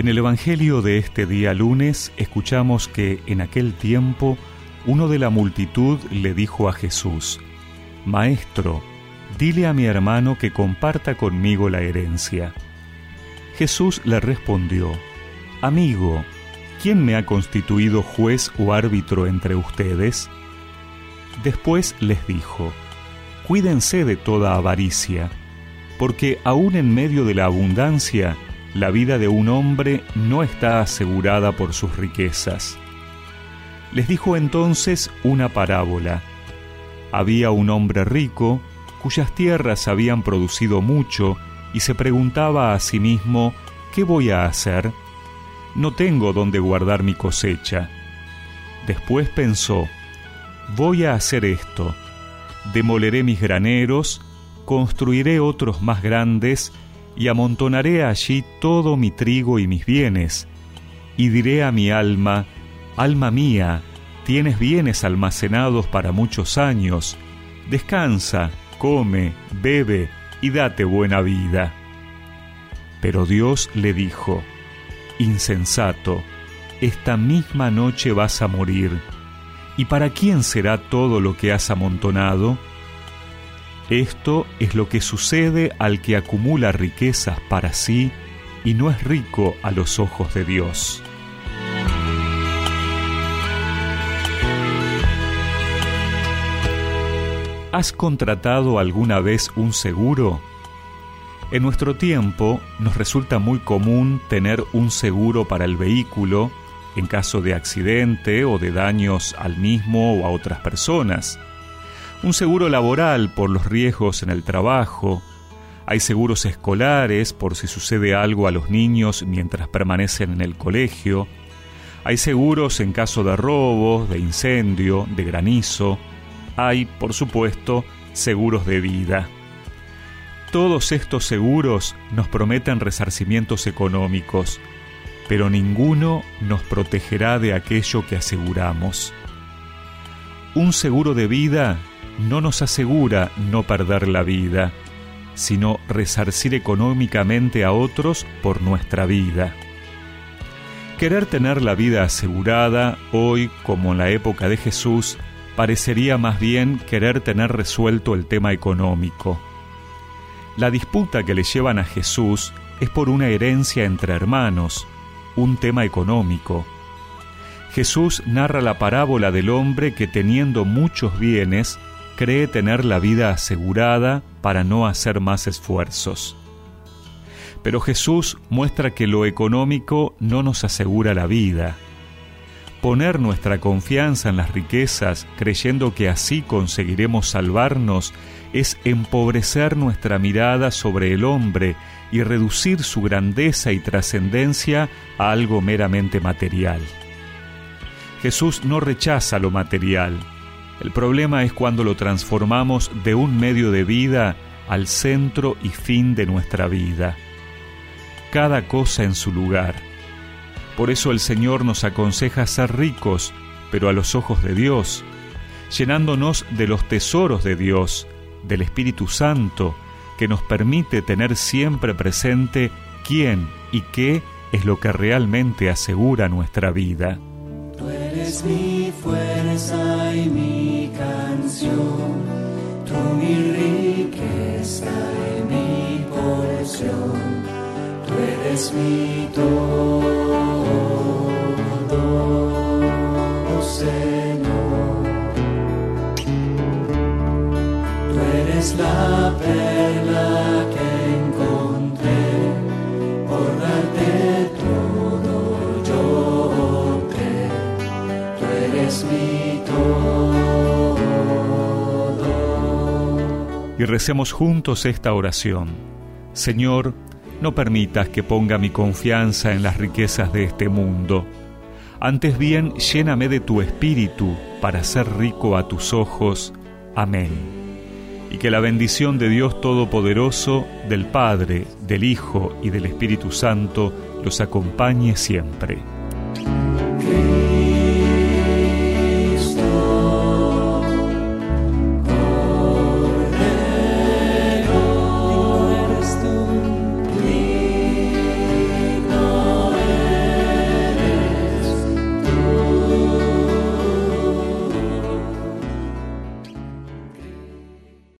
En el Evangelio de este día lunes escuchamos que en aquel tiempo uno de la multitud le dijo a Jesús, Maestro, dile a mi hermano que comparta conmigo la herencia. Jesús le respondió, Amigo, ¿quién me ha constituido juez o árbitro entre ustedes? Después les dijo, Cuídense de toda avaricia, porque aún en medio de la abundancia, la vida de un hombre no está asegurada por sus riquezas. Les dijo entonces una parábola. Había un hombre rico cuyas tierras habían producido mucho y se preguntaba a sí mismo, ¿qué voy a hacer? No tengo dónde guardar mi cosecha. Después pensó, voy a hacer esto, demoleré mis graneros, construiré otros más grandes, y amontonaré allí todo mi trigo y mis bienes, y diré a mi alma, Alma mía, tienes bienes almacenados para muchos años, descansa, come, bebe y date buena vida. Pero Dios le dijo, Insensato, esta misma noche vas a morir, ¿y para quién será todo lo que has amontonado? Esto es lo que sucede al que acumula riquezas para sí y no es rico a los ojos de Dios. ¿Has contratado alguna vez un seguro? En nuestro tiempo nos resulta muy común tener un seguro para el vehículo en caso de accidente o de daños al mismo o a otras personas un seguro laboral por los riesgos en el trabajo, hay seguros escolares por si sucede algo a los niños mientras permanecen en el colegio, hay seguros en caso de robo, de incendio, de granizo, hay, por supuesto, seguros de vida. Todos estos seguros nos prometen resarcimientos económicos, pero ninguno nos protegerá de aquello que aseguramos. Un seguro de vida no nos asegura no perder la vida, sino resarcir económicamente a otros por nuestra vida. Querer tener la vida asegurada hoy, como en la época de Jesús, parecería más bien querer tener resuelto el tema económico. La disputa que le llevan a Jesús es por una herencia entre hermanos, un tema económico. Jesús narra la parábola del hombre que teniendo muchos bienes cree tener la vida asegurada para no hacer más esfuerzos. Pero Jesús muestra que lo económico no nos asegura la vida. Poner nuestra confianza en las riquezas creyendo que así conseguiremos salvarnos es empobrecer nuestra mirada sobre el hombre y reducir su grandeza y trascendencia a algo meramente material. Jesús no rechaza lo material, el problema es cuando lo transformamos de un medio de vida al centro y fin de nuestra vida. Cada cosa en su lugar. Por eso el Señor nos aconseja ser ricos, pero a los ojos de Dios, llenándonos de los tesoros de Dios, del Espíritu Santo, que nos permite tener siempre presente quién y qué es lo que realmente asegura nuestra vida. Tú eres mi fuerza y mi canción, tú mi riqueza y mi porción, tú eres mi todo, Señor. Tú eres la perla que encontré por darte todo yo tú eres mi todo. Y recemos juntos esta oración. Señor, no permitas que ponga mi confianza en las riquezas de este mundo. Antes bien, lléname de tu espíritu para ser rico a tus ojos. Amén. Y que la bendición de Dios Todopoderoso, del Padre, del Hijo y del Espíritu Santo los acompañe siempre.